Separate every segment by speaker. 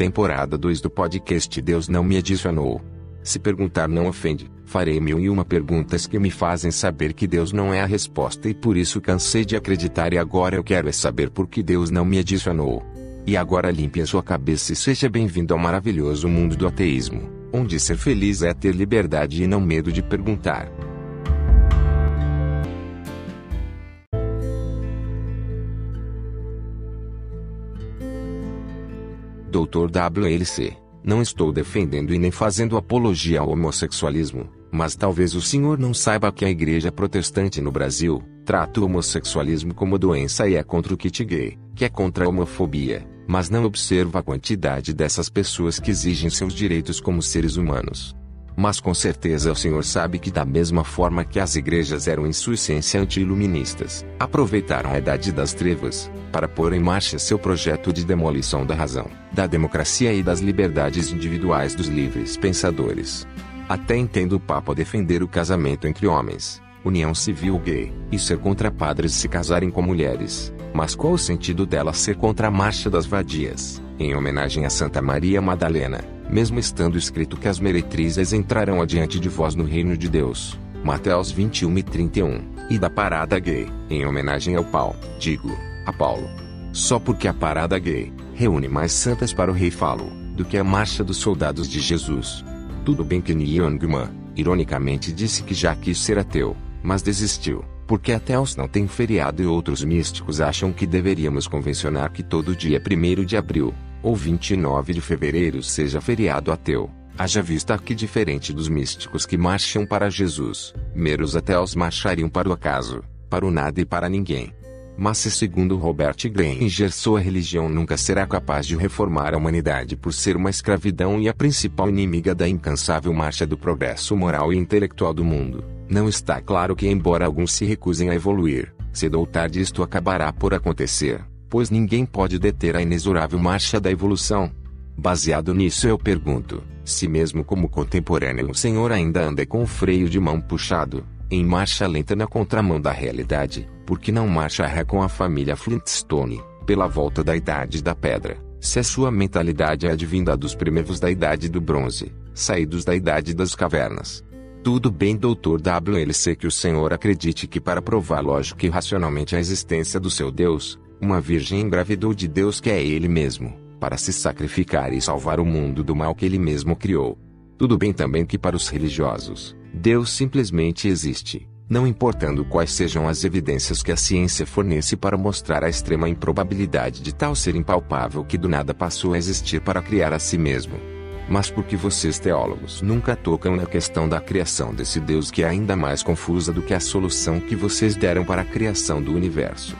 Speaker 1: temporada 2 do podcast Deus não me adicionou. Se perguntar não ofende, farei mil e uma perguntas que me fazem saber que Deus não é a resposta e por isso cansei de acreditar e agora eu quero é saber por que Deus não me adicionou. E agora limpe a sua cabeça e seja bem-vindo ao maravilhoso mundo do ateísmo, onde ser feliz é ter liberdade e não medo de perguntar. Dr. WLC. Não estou defendendo e nem fazendo apologia ao homossexualismo, mas talvez o senhor não saiba que a igreja protestante no Brasil trata o homossexualismo como doença e é contra o kit gay, que é contra a homofobia, mas não observa a quantidade dessas pessoas que exigem seus direitos como seres humanos. Mas com certeza o senhor sabe que da mesma forma que as igrejas eram em sua essência anti-iluministas, aproveitaram a idade das trevas, para pôr em marcha seu projeto de demolição da razão, da democracia e das liberdades individuais dos livres pensadores. Até entendo o Papa defender o casamento entre homens, união civil gay, e ser contra padres se casarem com mulheres. Mas qual o sentido dela ser contra a marcha das vadias, em homenagem a Santa Maria Madalena? Mesmo estando escrito que as meretrizes entrarão adiante de vós no reino de Deus. Mateus 21 e 31. E da parada gay, em homenagem ao Paulo, digo, a Paulo. Só porque a parada gay reúne mais santas para o rei falo, do que a marcha dos soldados de Jesus. Tudo bem que Neil ironicamente disse que já quis ser ateu, mas desistiu, porque ateus não têm feriado e outros místicos acham que deveríamos convencionar que todo dia 1 de abril, ou 29 de fevereiro seja feriado ateu. Haja vista que diferente dos místicos que marcham para Jesus, meros ateus marchariam para o acaso, para o nada e para ninguém. Mas se segundo Robert Granger sua religião nunca será capaz de reformar a humanidade por ser uma escravidão e a principal inimiga da incansável marcha do progresso moral e intelectual do mundo, não está claro que embora alguns se recusem a evoluir, cedo ou tarde isto acabará por acontecer pois ninguém pode deter a inexorável marcha da evolução. Baseado nisso eu pergunto, se mesmo como contemporâneo o Senhor ainda anda com o freio de mão puxado, em marcha lenta na contramão da realidade, porque não marcha ré com a família Flintstone, pela volta da idade da pedra, se a sua mentalidade é advinda dos primeiros da idade do bronze, saídos da idade das cavernas. Tudo bem, Dr. WLC, que o Senhor acredite que para provar lógica e racionalmente a existência do seu Deus, uma virgem engravidou de Deus que é Ele mesmo, para se sacrificar e salvar o mundo do mal que Ele mesmo criou. Tudo bem também que para os religiosos, Deus simplesmente existe, não importando quais sejam as evidências que a ciência fornece para mostrar a extrema improbabilidade de tal ser impalpável que do nada passou a existir para criar a si mesmo. Mas porque vocês teólogos nunca tocam na questão da criação desse Deus que é ainda mais confusa do que a solução que vocês deram para a criação do universo?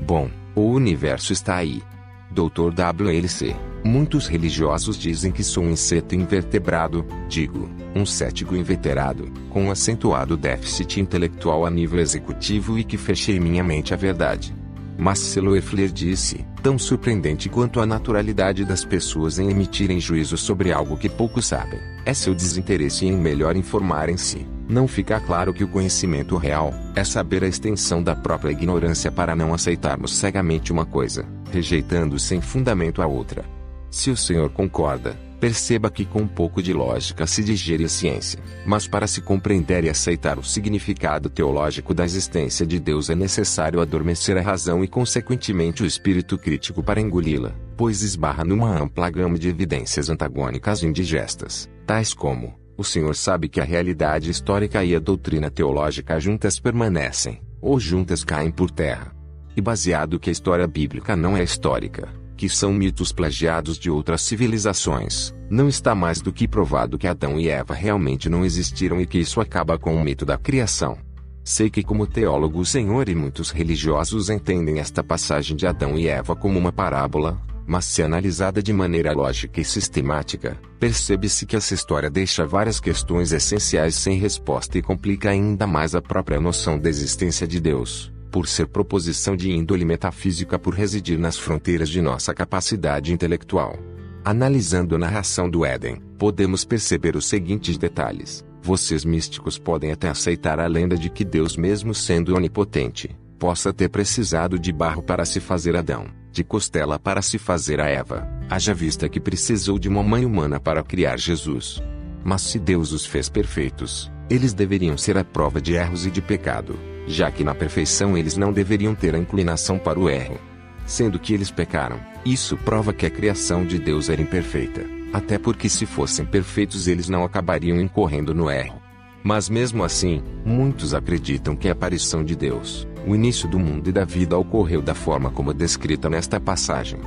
Speaker 1: Bom, o universo está aí. Dr. WLC. Muitos religiosos dizem que sou um inseto invertebrado, digo, um cético inveterado, com um acentuado déficit intelectual a nível executivo e que fechei minha mente à verdade. Mas Seloefler disse, tão surpreendente quanto a naturalidade das pessoas em emitirem juízo sobre algo que poucos sabem, é seu desinteresse em melhor informarem-se. Não fica claro que o conhecimento real é saber a extensão da própria ignorância para não aceitarmos cegamente uma coisa, rejeitando sem fundamento a outra. Se o senhor concorda, perceba que com um pouco de lógica se digere a ciência, mas para se compreender e aceitar o significado teológico da existência de Deus é necessário adormecer a razão e consequentemente o espírito crítico para engoli-la, pois esbarra numa ampla gama de evidências antagônicas indigestas, tais como o senhor sabe que a realidade histórica e a doutrina teológica juntas permanecem, ou juntas caem por terra. E baseado que a história bíblica não é histórica, que são mitos plagiados de outras civilizações, não está mais do que provado que Adão e Eva realmente não existiram e que isso acaba com o mito da criação. Sei que, como teólogo, o Senhor e muitos religiosos entendem esta passagem de Adão e Eva como uma parábola, mas se analisada de maneira lógica e sistemática, percebe-se que essa história deixa várias questões essenciais sem resposta e complica ainda mais a própria noção da existência de Deus, por ser proposição de índole metafísica por residir nas fronteiras de nossa capacidade intelectual. Analisando a narração do Éden, podemos perceber os seguintes detalhes. Vocês místicos podem até aceitar a lenda de que Deus, mesmo sendo onipotente, possa ter precisado de barro para se fazer Adão de costela para se fazer a Eva, haja vista que precisou de uma mãe humana para criar Jesus. Mas se Deus os fez perfeitos, eles deveriam ser a prova de erros e de pecado, já que na perfeição eles não deveriam ter a inclinação para o erro. Sendo que eles pecaram, isso prova que a criação de Deus era imperfeita, até porque se fossem perfeitos eles não acabariam incorrendo no erro. Mas mesmo assim, muitos acreditam que a aparição de Deus, o início do mundo e da vida ocorreu da forma como descrita nesta passagem.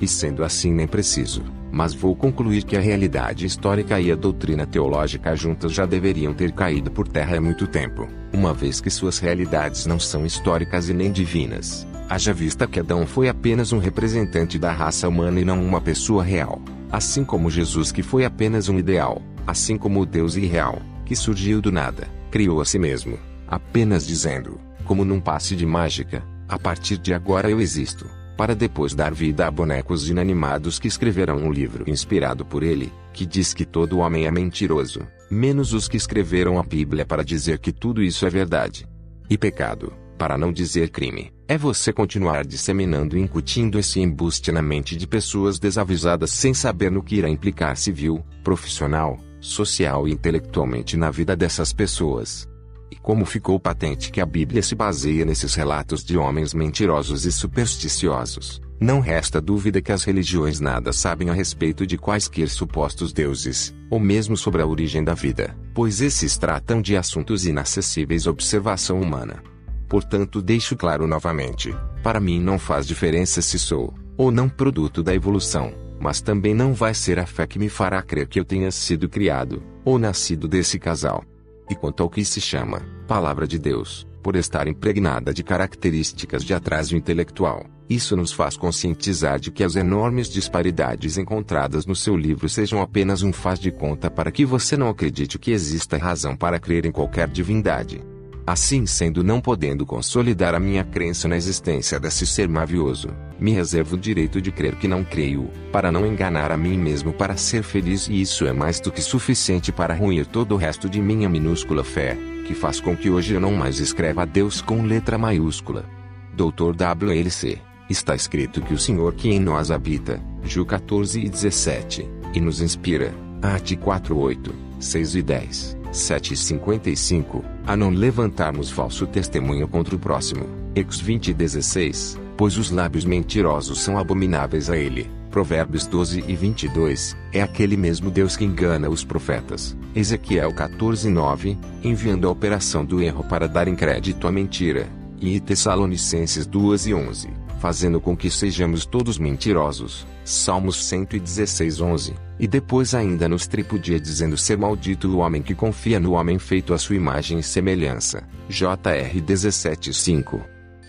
Speaker 1: E sendo assim nem preciso, mas vou concluir que a realidade histórica e a doutrina teológica juntas já deveriam ter caído por terra há muito tempo, uma vez que suas realidades não são históricas e nem divinas. Haja vista que Adão foi apenas um representante da raça humana e não uma pessoa real, assim como Jesus que foi apenas um ideal, assim como o Deus irreal que surgiu do nada, criou a si mesmo, apenas dizendo, como num passe de mágica, a partir de agora eu existo, para depois dar vida a bonecos inanimados que escreverão um livro inspirado por ele, que diz que todo homem é mentiroso, menos os que escreveram a Bíblia para dizer que tudo isso é verdade. E pecado, para não dizer crime, é você continuar disseminando e incutindo esse embuste na mente de pessoas desavisadas sem saber no que irá implicar civil, profissional, social e intelectualmente na vida dessas pessoas. E como ficou patente que a Bíblia se baseia nesses relatos de homens mentirosos e supersticiosos, não resta dúvida que as religiões nada sabem a respeito de quaisquer supostos deuses, ou mesmo sobre a origem da vida, pois esses tratam de assuntos inacessíveis à observação humana. Portanto, deixo claro novamente: para mim não faz diferença se sou, ou não, produto da evolução mas também não vai ser a fé que me fará crer que eu tenha sido criado, ou nascido desse casal. E quanto ao que se chama Palavra de Deus, por estar impregnada de características de atraso intelectual, isso nos faz conscientizar de que as enormes disparidades encontradas no seu livro sejam apenas um faz de conta para que você não acredite que exista razão para crer em qualquer divindade. Assim sendo, não podendo consolidar a minha crença na existência desse ser mavioso, me reservo o direito de crer que não creio, para não enganar a mim mesmo para ser feliz e isso é mais do que suficiente para ruir todo o resto de minha minúscula fé, que faz com que hoje eu não mais escreva a Deus com letra maiúscula. Dr. WLC. Está escrito que o Senhor que em nós habita, Ju 14 e 17, e nos inspira, Ati 4 8, 6 e 10. 7,55, a não levantarmos falso testemunho contra o próximo. Ex 20:16, pois os lábios mentirosos são abomináveis a ele. Provérbios 12 e 22, é aquele mesmo Deus que engana os profetas. Ezequiel 14:9, enviando a operação do erro para dar crédito à mentira. E Tessalonicenses 2 e 11, fazendo com que sejamos todos mentirosos. Salmos 116:11. E depois ainda nos tripudia dizendo ser maldito o homem que confia no homem feito à sua imagem e semelhança. JR 17:5.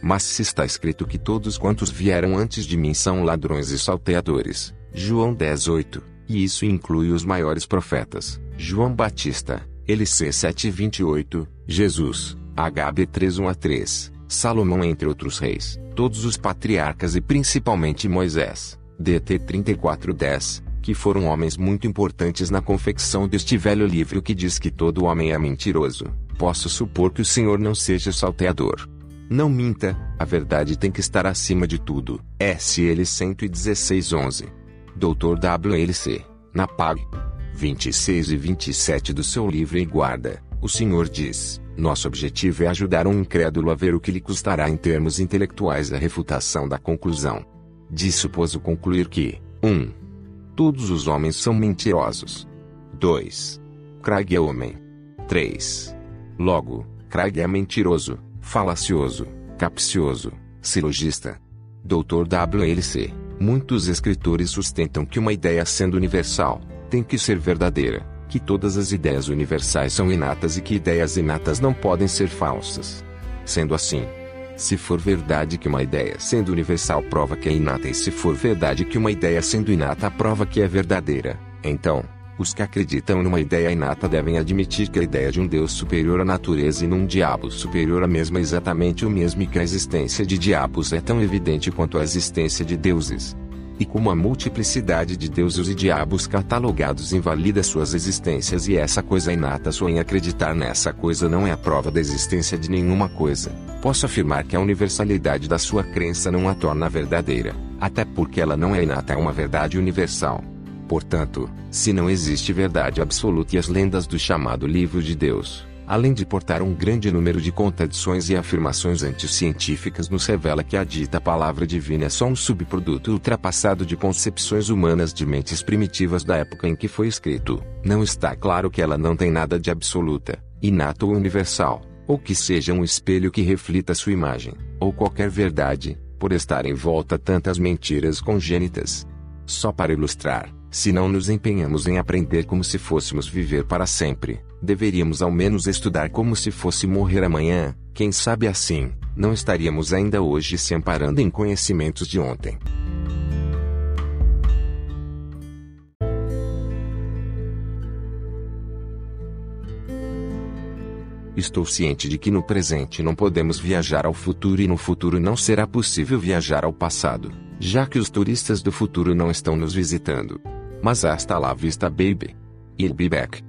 Speaker 1: Mas se está escrito que todos quantos vieram antes de mim são ladrões e salteadores. João 10:8. E isso inclui os maiores profetas. João Batista, LC 7:28, Jesus, HB 3:1 a 3, Salomão entre outros reis, todos os patriarcas e principalmente Moisés. DT 3410, que foram homens muito importantes na confecção deste velho livro que diz que todo homem é mentiroso, posso supor que o Senhor não seja salteador. Não minta, a verdade tem que estar acima de tudo. SL 11611. Dr. WLC, na PAG 26 e 27 do seu livro em guarda, o Senhor diz: Nosso objetivo é ajudar um incrédulo a ver o que lhe custará em termos intelectuais a refutação da conclusão. Disso posso concluir que 1. Um, todos os homens são mentirosos. 2. Craig é homem. 3. Logo, Craig é mentiroso, falacioso, capcioso, silogista. Dr. WLC. Muitos escritores sustentam que uma ideia sendo universal, tem que ser verdadeira, que todas as ideias universais são inatas e que ideias inatas não podem ser falsas. Sendo assim, se for verdade que uma ideia sendo universal prova que é inata e se for verdade que uma ideia sendo inata prova que é verdadeira, então, os que acreditam numa ideia inata devem admitir que a ideia de um Deus superior à natureza e num diabo superior à mesma é exatamente o mesmo e que a existência de diabos é tão evidente quanto a existência de deuses. E como a multiplicidade de deuses e diabos catalogados invalida suas existências e essa coisa inata sua em acreditar nessa coisa não é a prova da existência de nenhuma coisa, posso afirmar que a universalidade da sua crença não a torna verdadeira, até porque ela não é inata a uma verdade universal. Portanto, se não existe verdade absoluta e as lendas do chamado livro de Deus, além de portar um grande número de contradições e afirmações anticientíficas, nos revela que a dita palavra divina é só um subproduto ultrapassado de concepções humanas de mentes primitivas da época em que foi escrito. Não está claro que ela não tem nada de absoluta, inata ou universal, ou que seja um espelho que reflita sua imagem, ou qualquer verdade, por estar em volta tantas mentiras congênitas. Só para ilustrar, se não nos empenhamos em aprender como se fôssemos viver para sempre, deveríamos ao menos estudar como se fosse morrer amanhã, quem sabe assim, não estaríamos ainda hoje se amparando em conhecimentos de ontem. Estou ciente de que no presente não podemos viajar ao futuro e no futuro não será possível viajar ao passado, já que os turistas do futuro não estão nos visitando. Mas hasta lá vista baby. I'll be back.